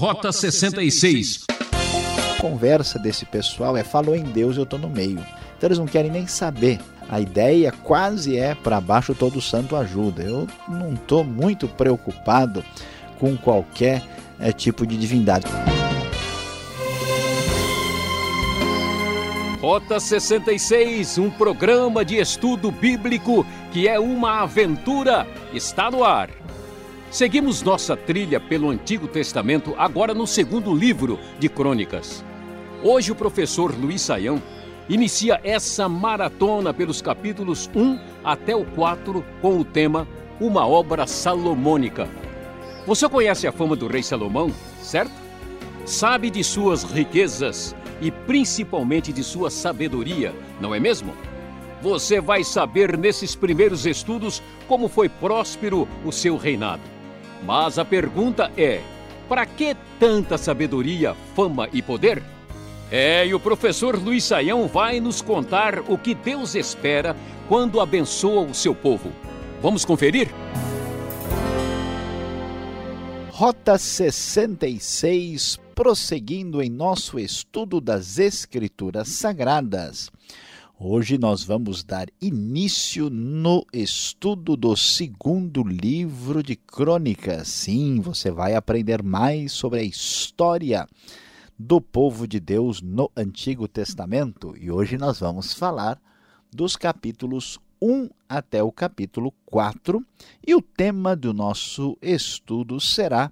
Rota 66. A conversa desse pessoal é falou em Deus, eu estou no meio. Então eles não querem nem saber. A ideia quase é para baixo todo santo ajuda. Eu não estou muito preocupado com qualquer é, tipo de divindade. Rota 66, um programa de estudo bíblico que é uma aventura, está no ar. Seguimos nossa trilha pelo Antigo Testamento, agora no segundo livro de Crônicas. Hoje o professor Luiz Saião inicia essa maratona pelos capítulos 1 até o 4 com o tema Uma Obra Salomônica. Você conhece a fama do rei Salomão, certo? Sabe de suas riquezas e principalmente de sua sabedoria, não é mesmo? Você vai saber nesses primeiros estudos como foi próspero o seu reinado. Mas a pergunta é: para que tanta sabedoria, fama e poder? É, e o professor Luiz Saião vai nos contar o que Deus espera quando abençoa o seu povo. Vamos conferir? Rota 66, prosseguindo em nosso estudo das Escrituras Sagradas. Hoje nós vamos dar início no estudo do segundo livro de Crônicas. Sim, você vai aprender mais sobre a história do povo de Deus no Antigo Testamento e hoje nós vamos falar dos capítulos 1 até o capítulo 4, e o tema do nosso estudo será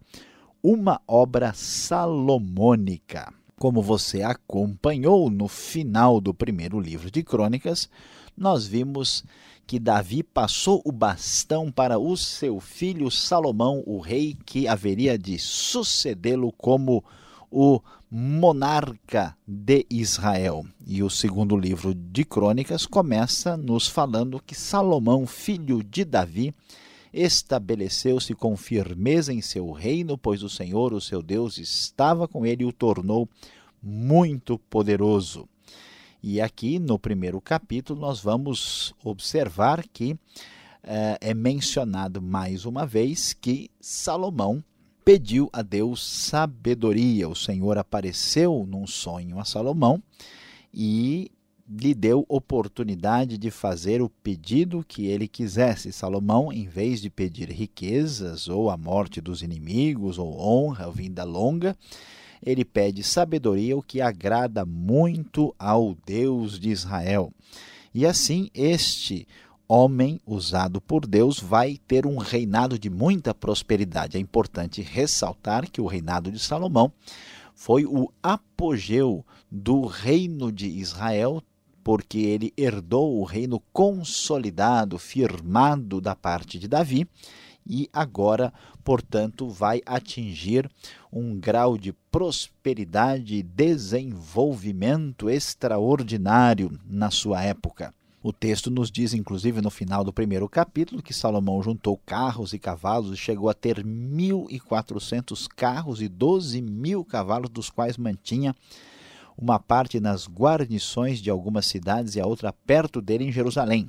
uma obra salomônica. Como você acompanhou no final do primeiro livro de Crônicas, nós vimos que Davi passou o bastão para o seu filho Salomão, o rei que haveria de sucedê-lo como o monarca de Israel. E o segundo livro de Crônicas começa nos falando que Salomão, filho de Davi, estabeleceu-se com firmeza em seu reino, pois o Senhor, o seu Deus, estava com ele e o tornou muito poderoso. E aqui no primeiro capítulo nós vamos observar que eh, é mencionado mais uma vez que Salomão pediu a Deus sabedoria. O Senhor apareceu num sonho a Salomão e lhe deu oportunidade de fazer o pedido que ele quisesse. Salomão, em vez de pedir riquezas ou a morte dos inimigos ou honra ou vinda longa, ele pede sabedoria, o que agrada muito ao Deus de Israel. E assim este homem usado por Deus vai ter um reinado de muita prosperidade. É importante ressaltar que o reinado de Salomão foi o apogeu do reino de Israel, porque ele herdou o reino consolidado, firmado da parte de Davi, e agora, portanto, vai atingir um grau de prosperidade e desenvolvimento extraordinário na sua época. O texto nos diz, inclusive, no final do primeiro capítulo, que Salomão juntou carros e cavalos e chegou a ter 1.400 carros e 12 mil cavalos, dos quais mantinha uma parte nas guarnições de algumas cidades e a outra perto dele em Jerusalém.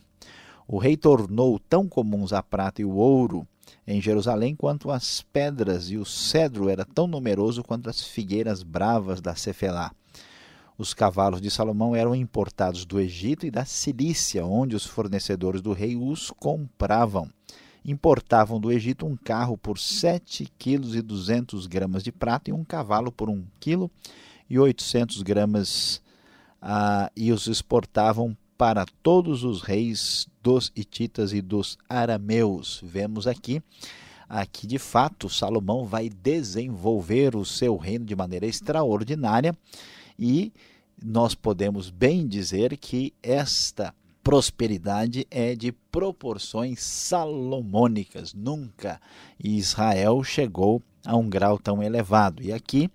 O rei tornou tão comuns a prata e o ouro em Jerusalém quanto as pedras, e o cedro era tão numeroso quanto as figueiras bravas da Cefelá. Os cavalos de Salomão eram importados do Egito e da Cilícia, onde os fornecedores do rei os compravam. Importavam do Egito um carro por 7 quilos e 200 gramas de prata e um cavalo por 1 quilo e 800 gramas ah, e os exportavam para todos os reis dos hititas e dos arameus. Vemos aqui aqui de fato Salomão vai desenvolver o seu reino de maneira extraordinária e nós podemos bem dizer que esta prosperidade é de proporções salomônicas. Nunca Israel chegou a um grau tão elevado. E aqui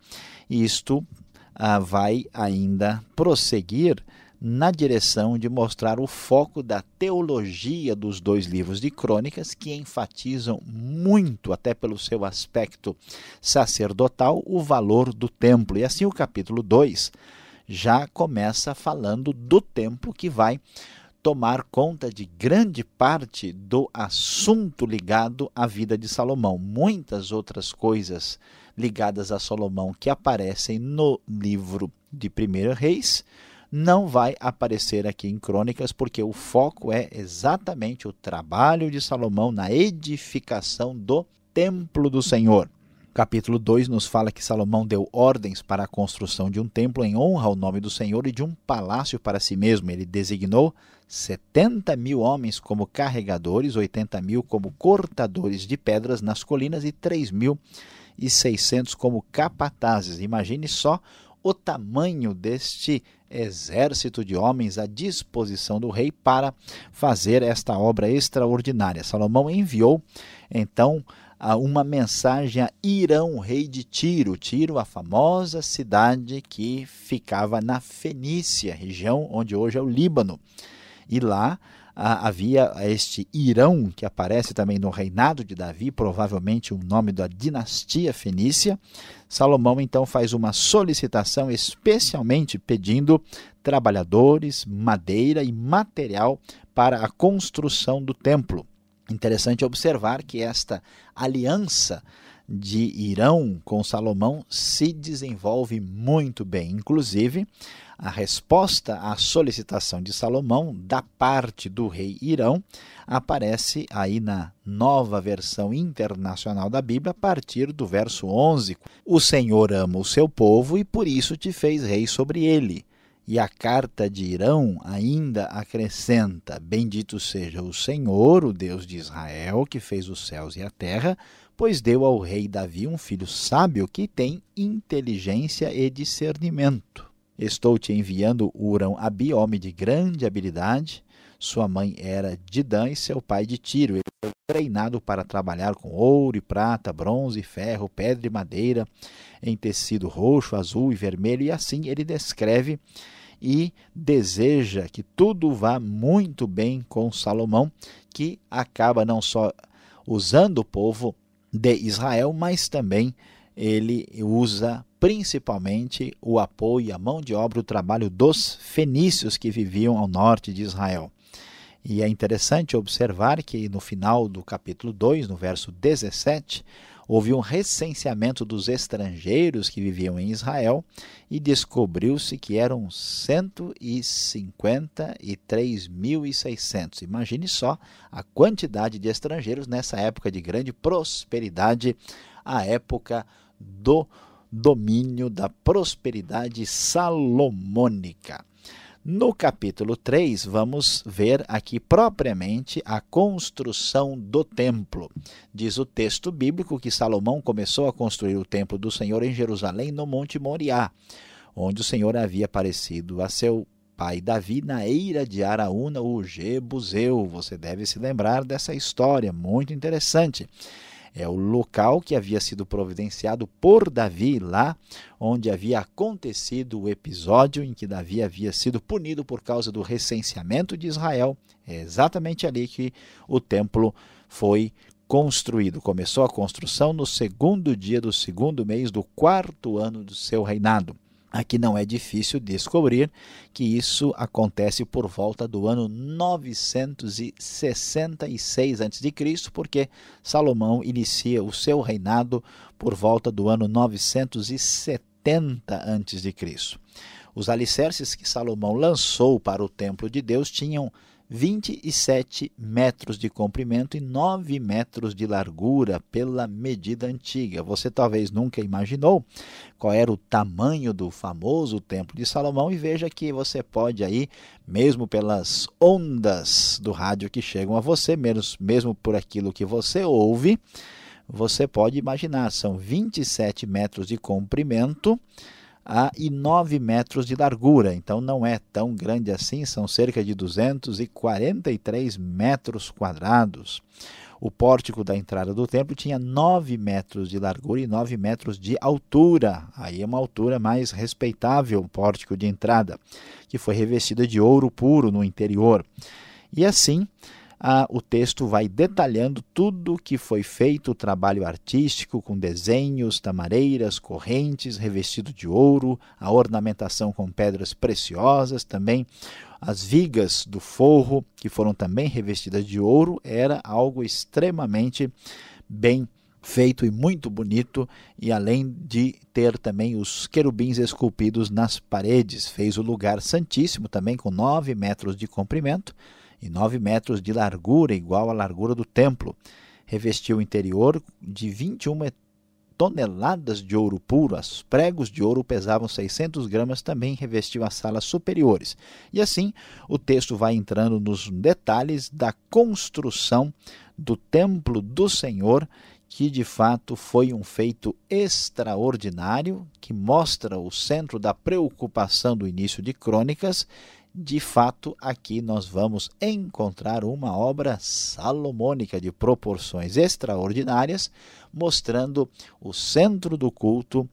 isto ah, vai ainda prosseguir na direção de mostrar o foco da teologia dos dois livros de crônicas, que enfatizam muito, até pelo seu aspecto sacerdotal, o valor do templo. E assim o capítulo 2 já começa falando do templo que vai tomar conta de grande parte do assunto ligado à vida de Salomão. Muitas outras coisas ligadas a Salomão que aparecem no livro de 1 Reis, não vai aparecer aqui em Crônicas, porque o foco é exatamente o trabalho de Salomão na edificação do templo do Senhor. Capítulo 2 nos fala que Salomão deu ordens para a construção de um templo em honra ao nome do Senhor e de um palácio para si mesmo. Ele designou 70 mil homens como carregadores, 80 mil como cortadores de pedras nas colinas e 3 mil e 600 como capatazes. Imagine só o tamanho deste exército de homens à disposição do rei para fazer esta obra extraordinária. Salomão enviou então uma mensagem a Irão, rei de Tiro. Tiro, a famosa cidade que ficava na Fenícia, região onde hoje é o Líbano. E lá havia este Irão, que aparece também no reinado de Davi, provavelmente o nome da dinastia fenícia. Salomão então faz uma solicitação, especialmente pedindo trabalhadores, madeira e material para a construção do templo. Interessante observar que esta aliança de Irão com Salomão se desenvolve muito bem. Inclusive, a resposta à solicitação de Salomão da parte do rei Irão aparece aí na nova versão internacional da Bíblia, a partir do verso 11. O Senhor ama o seu povo e por isso te fez rei sobre ele. E a carta de Irão ainda acrescenta: Bendito seja o Senhor, o Deus de Israel, que fez os céus e a terra, pois deu ao rei Davi um filho sábio que tem inteligência e discernimento. Estou te enviando Urão Abi, homem de grande habilidade. Sua mãe era Didã e seu pai de Tiro. Ele foi treinado para trabalhar com ouro e prata, bronze ferro, pedra e madeira, em tecido roxo, azul e vermelho, e assim ele descreve e deseja que tudo vá muito bem com Salomão, que acaba não só usando o povo de Israel, mas também ele usa principalmente o apoio, a mão de obra, o trabalho dos fenícios que viviam ao norte de Israel. E é interessante observar que no final do capítulo 2, no verso 17, houve um recenseamento dos estrangeiros que viviam em Israel e descobriu-se que eram 153.600. Imagine só a quantidade de estrangeiros nessa época de grande prosperidade, a época do domínio da prosperidade salomônica. No capítulo 3, vamos ver aqui propriamente a construção do templo. Diz o texto bíblico que Salomão começou a construir o templo do Senhor em Jerusalém, no Monte Moriá, onde o Senhor havia aparecido a seu pai Davi na eira de Araúna, o Jebuseu. Você deve se lembrar dessa história, muito interessante é o local que havia sido providenciado por Davi lá onde havia acontecido o episódio em que Davi havia sido punido por causa do recenseamento de Israel. É exatamente ali que o templo foi construído. Começou a construção no segundo dia do segundo mês do quarto ano do seu reinado. Aqui não é difícil descobrir que isso acontece por volta do ano 966 a.C., porque Salomão inicia o seu reinado por volta do ano 970 a.C. Os alicerces que Salomão lançou para o templo de Deus tinham 27 metros de comprimento e 9 metros de largura pela medida antiga. Você talvez nunca imaginou qual era o tamanho do famoso Templo de Salomão e veja que você pode aí, mesmo pelas ondas do rádio que chegam a você, mesmo por aquilo que você ouve, você pode imaginar, são 27 metros de comprimento a, e 9 metros de largura. Então não é tão grande assim, são cerca de 243 metros quadrados. O pórtico da entrada do templo tinha 9 metros de largura e 9 metros de altura. Aí é uma altura mais respeitável, o pórtico de entrada, que foi revestida de ouro puro no interior. E assim, ah, o texto vai detalhando tudo que foi feito, o trabalho artístico com desenhos, tamareiras, correntes, revestido de ouro, a ornamentação com pedras preciosas, também. As vigas do forro, que foram também revestidas de ouro, era algo extremamente bem feito e muito bonito, e além de ter também os querubins esculpidos nas paredes, fez o lugar santíssimo também com nove metros de comprimento e nove metros de largura, igual à largura do templo. Revestiu o interior de 21 toneladas de ouro puro, os pregos de ouro pesavam 600 gramas, também revestiu as salas superiores. E assim, o texto vai entrando nos detalhes da construção do templo do Senhor, que de fato foi um feito extraordinário, que mostra o centro da preocupação do início de Crônicas de fato, aqui nós vamos encontrar uma obra salomônica de proporções extraordinárias, mostrando o centro do culto,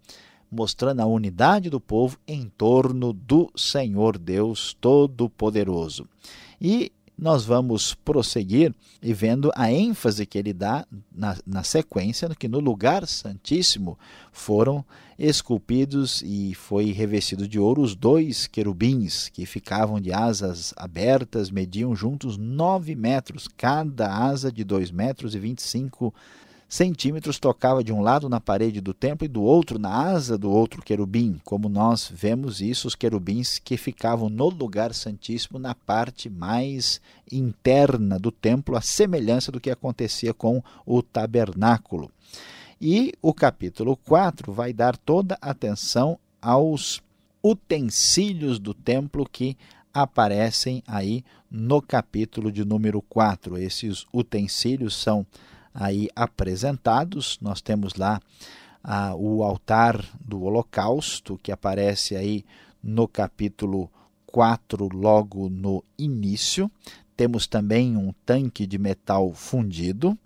mostrando a unidade do povo em torno do Senhor Deus Todo-Poderoso. E nós vamos prosseguir e vendo a ênfase que ele dá na, na sequência, que no lugar santíssimo foram esculpidos e foi revestido de ouro os dois querubins que ficavam de asas abertas, mediam juntos nove metros, cada asa de dois metros e vinte e cinco centímetros tocava de um lado na parede do templo e do outro na asa do outro querubim, como nós vemos isso, os querubins que ficavam no lugar santíssimo na parte mais interna do templo, a semelhança do que acontecia com o tabernáculo. E o capítulo 4 vai dar toda atenção aos utensílios do templo que aparecem aí no capítulo de número 4. Esses utensílios são aí apresentados. Nós temos lá ah, o altar do holocausto, que aparece aí no capítulo 4, logo no início. Temos também um tanque de metal fundido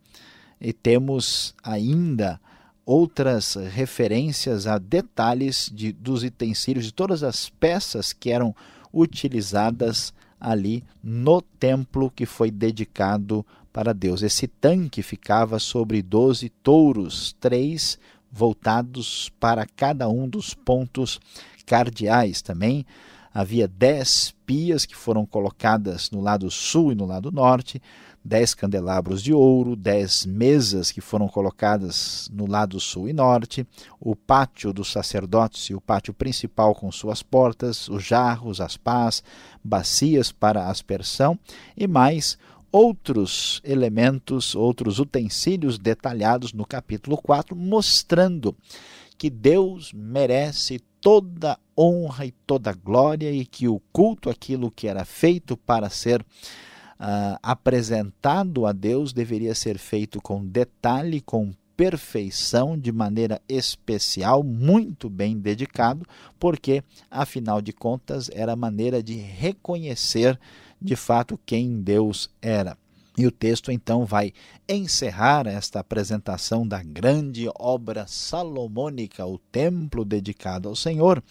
e temos ainda outras referências a detalhes de, dos utensílios, de todas as peças que eram utilizadas ali no templo que foi dedicado para Deus. Esse tanque ficava sobre doze touros, três voltados para cada um dos pontos cardeais. Também havia dez pias que foram colocadas no lado sul e no lado norte, dez candelabros de ouro, dez mesas que foram colocadas no lado sul e norte, o pátio dos sacerdotes e o pátio principal com suas portas, os jarros, as pás, bacias para aspersão e mais outros elementos, outros utensílios detalhados no capítulo 4, mostrando que Deus merece toda honra e toda glória e que o culto, aquilo que era feito para ser uh, apresentado a Deus, deveria ser feito com detalhe, com perfeição, de maneira especial, muito bem dedicado, porque, afinal de contas, era a maneira de reconhecer de fato quem Deus era. E o texto então vai encerrar esta apresentação da grande obra salomônica, o templo dedicado ao Senhor,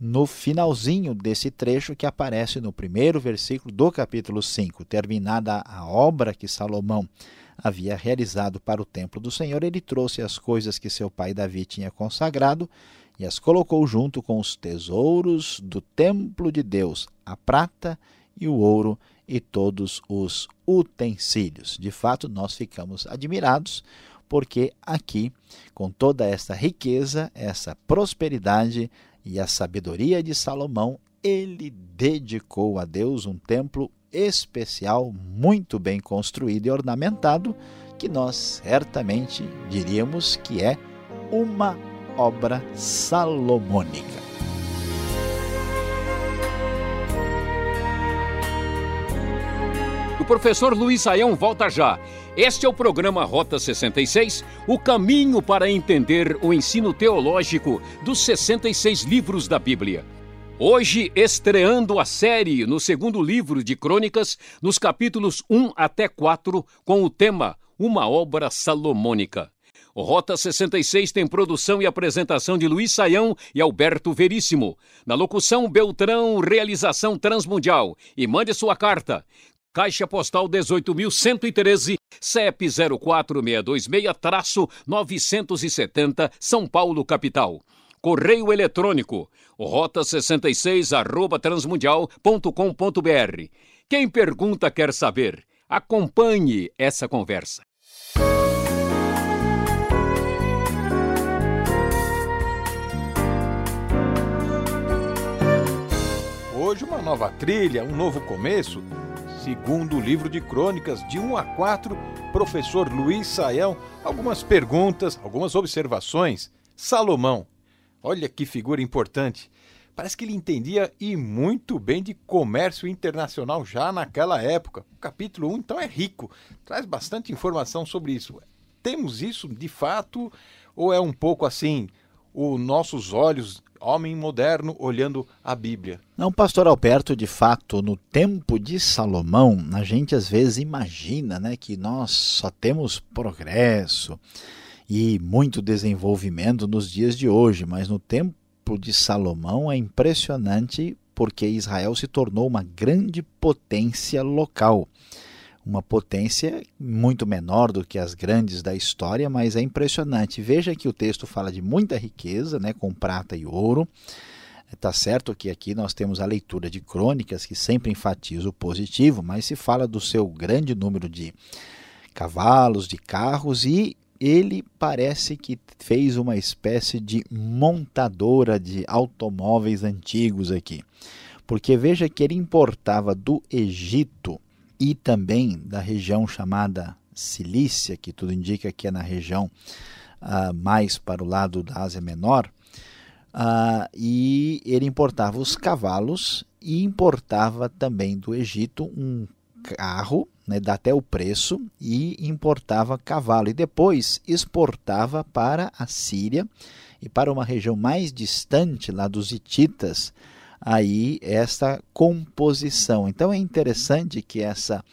no finalzinho desse trecho que aparece no primeiro versículo do capítulo 5. Terminada a obra que Salomão havia realizado para o templo do Senhor, ele trouxe as coisas que seu pai Davi tinha consagrado e as colocou junto com os tesouros do templo de Deus, a prata e o ouro e todos os utensílios. De fato, nós ficamos admirados porque aqui, com toda esta riqueza, essa prosperidade e a sabedoria de Salomão, ele dedicou a Deus um templo especial, muito bem construído e ornamentado, que nós certamente diríamos que é uma obra salomônica. Professor Luiz Saião volta já. Este é o programa Rota 66, o caminho para entender o ensino teológico dos 66 livros da Bíblia. Hoje, estreando a série no segundo livro de Crônicas, nos capítulos 1 até 4, com o tema Uma Obra Salomônica. Rota 66 tem produção e apresentação de Luiz Saião e Alberto Veríssimo. Na locução, Beltrão, realização Transmundial. E mande sua carta. Caixa postal 18.113, CEP 04626-970, São Paulo, capital. Correio eletrônico, rota 66 arroba transmundial.com.br. Quem pergunta quer saber. Acompanhe essa conversa. Hoje, uma nova trilha, um novo começo Segundo o livro de crônicas, de 1 a 4, professor Luiz Saião, algumas perguntas, algumas observações. Salomão, olha que figura importante. Parece que ele entendia e muito bem de comércio internacional já naquela época. O capítulo 1 então é rico, traz bastante informação sobre isso. Temos isso de fato ou é um pouco assim, os nossos olhos homem moderno olhando a Bíblia. Não, pastor Alberto, de fato, no tempo de Salomão, a gente às vezes imagina né, que nós só temos progresso e muito desenvolvimento nos dias de hoje, mas no tempo de Salomão é impressionante porque Israel se tornou uma grande potência local uma potência muito menor do que as grandes da história, mas é impressionante. Veja que o texto fala de muita riqueza, né, com prata e ouro. Está certo que aqui nós temos a leitura de crônicas que sempre enfatiza o positivo, mas se fala do seu grande número de cavalos, de carros e ele parece que fez uma espécie de montadora de automóveis antigos aqui. Porque veja que ele importava do Egito e também da região chamada Cilícia, que tudo indica que é na região uh, mais para o lado da Ásia Menor, uh, e ele importava os cavalos e importava também do Egito um carro, né, dá até o preço, e importava cavalo, e depois exportava para a Síria e para uma região mais distante, lá dos Hititas, aí esta composição. Então é interessante que essa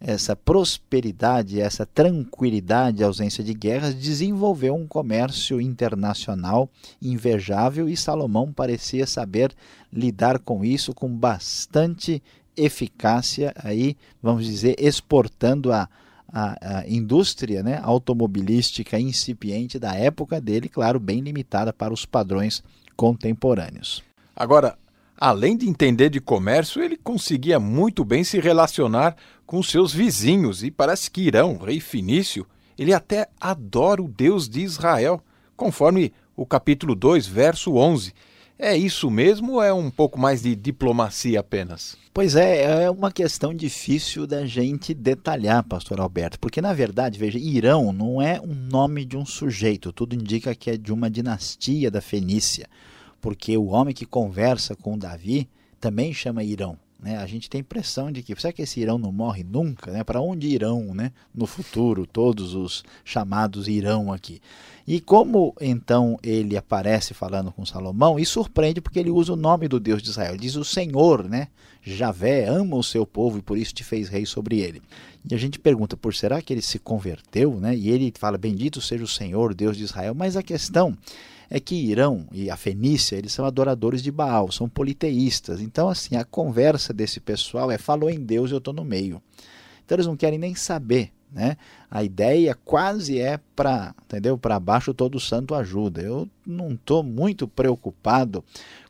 essa prosperidade, essa tranquilidade, ausência de guerras, desenvolveu um comércio internacional invejável e Salomão parecia saber lidar com isso com bastante eficácia, aí vamos dizer exportando a, a, a indústria né, automobilística incipiente da época dele, claro, bem limitada para os padrões contemporâneos. Agora, Além de entender de comércio, ele conseguia muito bem se relacionar com seus vizinhos e parece que Irão, rei Finício, ele até adora o Deus de Israel, conforme o capítulo 2, verso 11. É isso mesmo ou é um pouco mais de diplomacia apenas? Pois é, é uma questão difícil da gente detalhar, pastor Alberto, porque na verdade, veja, Irão não é um nome de um sujeito, tudo indica que é de uma dinastia da Fenícia porque o homem que conversa com Davi também chama Irão. Né? A gente tem impressão de que será que esse Irão não morre nunca? Né? Para onde irão né? no futuro todos os chamados irão aqui? E como então ele aparece falando com Salomão, e surpreende porque ele usa o nome do Deus de Israel. Ele diz o Senhor, né? Javé ama o seu povo e por isso te fez rei sobre ele. E a gente pergunta, por será que ele se converteu? Né? E ele fala, bendito seja o Senhor, Deus de Israel. Mas a questão é que Irão e a Fenícia, eles são adoradores de Baal, são politeístas. Então, assim, a conversa desse pessoal é falou em Deus, eu estou no meio. Então eles não querem nem saber, né? A ideia quase é para, entendeu? Para baixo todo santo ajuda. Eu não estou muito preocupado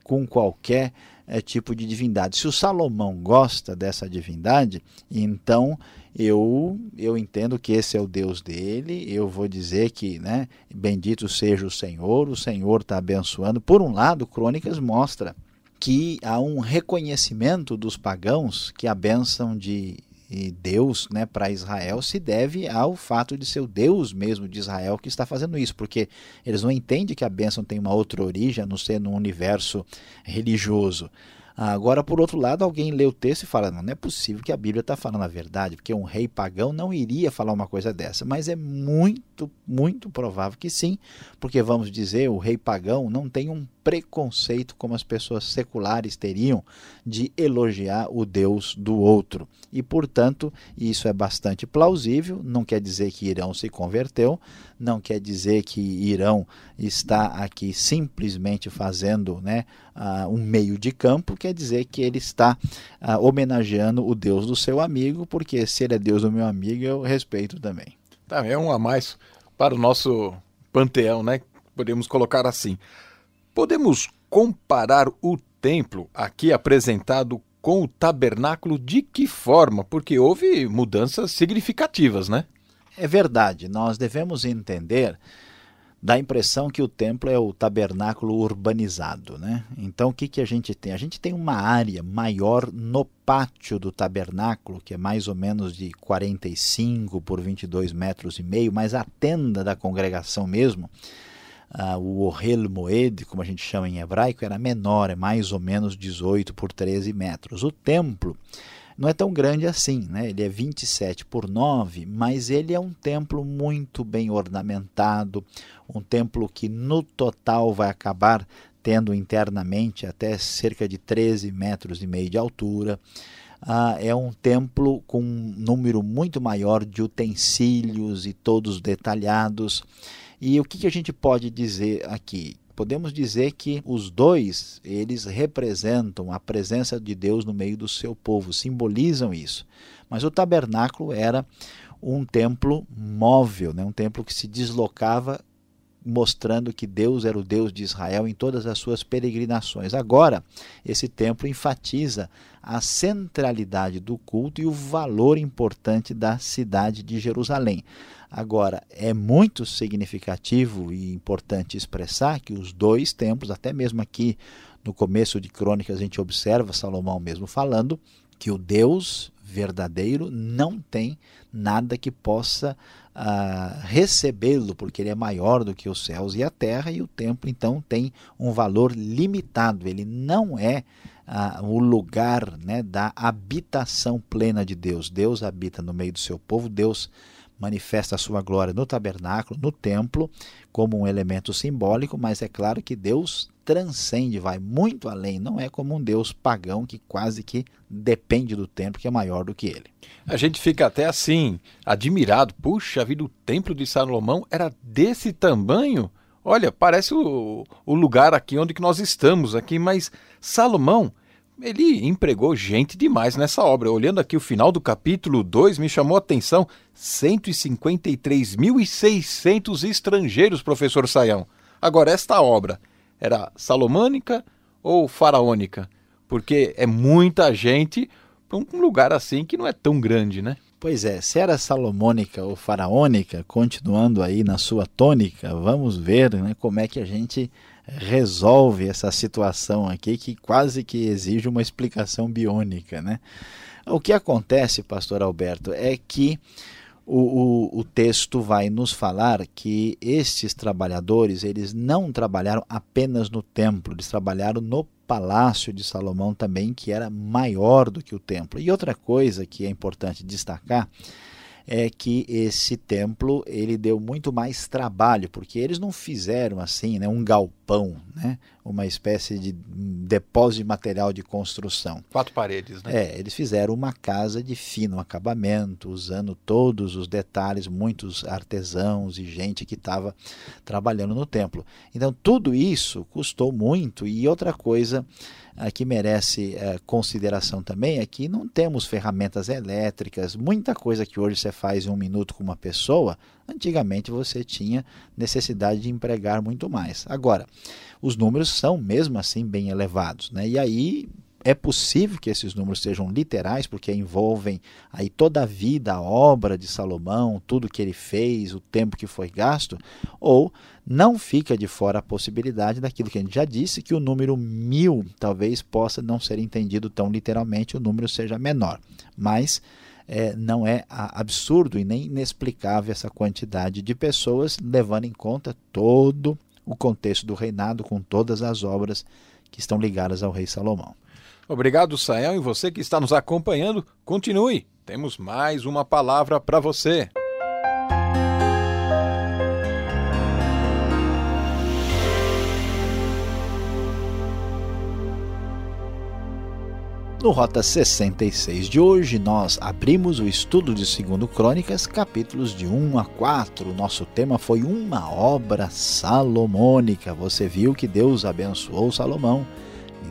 com qualquer é, tipo de divindade. Se o Salomão gosta dessa divindade, então eu eu entendo que esse é o Deus dele. Eu vou dizer que, né, bendito seja o Senhor. O Senhor está abençoando. Por um lado, Crônicas mostra que há um reconhecimento dos pagãos que a bênção de Deus né, para Israel se deve ao fato de ser o Deus mesmo de Israel que está fazendo isso, porque eles não entendem que a bênção tem uma outra origem a não ser no universo religioso. Agora, por outro lado, alguém lê o texto e fala: não, não é possível que a Bíblia está falando a verdade, porque um rei pagão não iria falar uma coisa dessa. Mas é muito, muito provável que sim, porque vamos dizer, o rei pagão não tem um preconceito como as pessoas seculares teriam de elogiar o Deus do outro. E, portanto, isso é bastante plausível, não quer dizer que Irão se converteu, não quer dizer que Irão está aqui simplesmente fazendo né, uh, um meio de campo, quer dizer que ele está uh, homenageando o Deus do seu amigo, porque se ele é Deus do meu amigo, eu respeito também. Tá, é um a mais para o nosso panteão, né? Podemos colocar assim. Podemos comparar o templo aqui apresentado com o tabernáculo de que forma? Porque houve mudanças significativas, né? É verdade. Nós devemos entender dá a impressão que o templo é o tabernáculo urbanizado, né? Então o que, que a gente tem? A gente tem uma área maior no pátio do tabernáculo, que é mais ou menos de 45 por 22 metros e meio, mas a tenda da congregação mesmo, uh, o Ohel Moed, como a gente chama em hebraico, era menor, é mais ou menos 18 por 13 metros. O templo não é tão grande assim, né? ele é 27 por 9, mas ele é um templo muito bem ornamentado, um templo que no total vai acabar tendo internamente até cerca de 13 metros e meio de altura. Ah, é um templo com um número muito maior de utensílios e todos detalhados. E o que, que a gente pode dizer aqui? podemos dizer que os dois, eles representam a presença de Deus no meio do seu povo, simbolizam isso. Mas o tabernáculo era um templo móvel, né? um templo que se deslocava mostrando que Deus era o Deus de Israel em todas as suas peregrinações. Agora, esse templo enfatiza a centralidade do culto e o valor importante da cidade de Jerusalém. Agora, é muito significativo e importante expressar que os dois templos, até mesmo aqui no começo de Crônicas, a gente observa Salomão mesmo falando que o Deus verdadeiro não tem nada que possa uh, recebê-lo, porque ele é maior do que os céus e a terra, e o templo então tem um valor limitado, ele não é uh, o lugar né, da habitação plena de Deus. Deus habita no meio do seu povo, Deus manifesta a sua glória no tabernáculo, no templo, como um elemento simbólico, mas é claro que Deus transcende, vai muito além, não é como um Deus pagão que quase que depende do templo, que é maior do que ele. A gente fica até assim, admirado, puxa vida, o templo de Salomão era desse tamanho? Olha, parece o, o lugar aqui onde que nós estamos aqui, mas Salomão ele empregou gente demais nessa obra. Olhando aqui o final do capítulo 2, me chamou a atenção 153.600 estrangeiros, professor Saião. Agora, esta obra era salomônica ou faraônica? Porque é muita gente para um lugar assim que não é tão grande, né? Pois é, se era salomônica ou faraônica, continuando aí na sua tônica, vamos ver né, como é que a gente resolve essa situação aqui que quase que exige uma explicação biônica. Né? O que acontece, pastor Alberto, é que o, o, o, texto vai nos falar que estes trabalhadores eles não trabalharam apenas no templo, eles trabalharam no palácio de Salomão também, que era maior do que o templo. E outra coisa que é importante destacar é que esse templo ele deu muito mais trabalho, porque eles não fizeram assim, né, um galpão, né, uma espécie de depósito de material de construção. Quatro paredes, né? É, eles fizeram uma casa de fino acabamento, usando todos os detalhes, muitos artesãos e gente que estava trabalhando no templo. Então tudo isso custou muito e outra coisa que merece é, consideração também é que não temos ferramentas elétricas, muita coisa que hoje você faz em um minuto com uma pessoa, antigamente você tinha necessidade de empregar muito mais. Agora, os números são mesmo assim bem elevados, né? e aí é possível que esses números sejam literais, porque envolvem aí toda a vida, a obra de Salomão, tudo que ele fez, o tempo que foi gasto, ou não fica de fora a possibilidade daquilo que a gente já disse, que o número mil talvez possa não ser entendido tão literalmente, o número seja menor. Mas é, não é absurdo e nem inexplicável essa quantidade de pessoas, levando em conta todo o contexto do reinado, com todas as obras que estão ligadas ao rei Salomão. Obrigado, Sael, e você que está nos acompanhando, continue. Temos mais uma palavra para você. No Rota 66 de hoje, nós abrimos o estudo de 2 Crônicas, capítulos de 1 a 4. O nosso tema foi uma obra salomônica. Você viu que Deus abençoou Salomão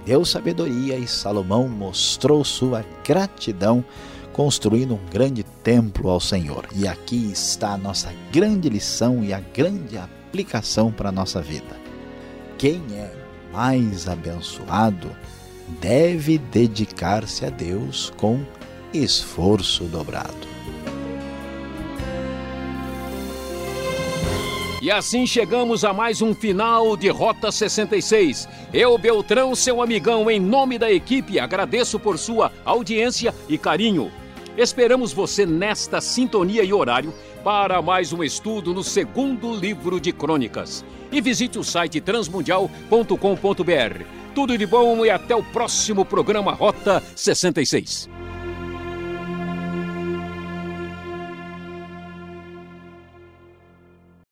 deu sabedoria e Salomão mostrou sua gratidão construindo um grande templo ao Senhor. E aqui está a nossa grande lição e a grande aplicação para a nossa vida. Quem é mais abençoado deve dedicar-se a Deus com esforço dobrado. E assim chegamos a mais um final de Rota 66. Eu, Beltrão, seu amigão, em nome da equipe, agradeço por sua audiência e carinho. Esperamos você nesta sintonia e horário para mais um estudo no segundo livro de crônicas. E visite o site transmundial.com.br. Tudo de bom e até o próximo programa Rota 66.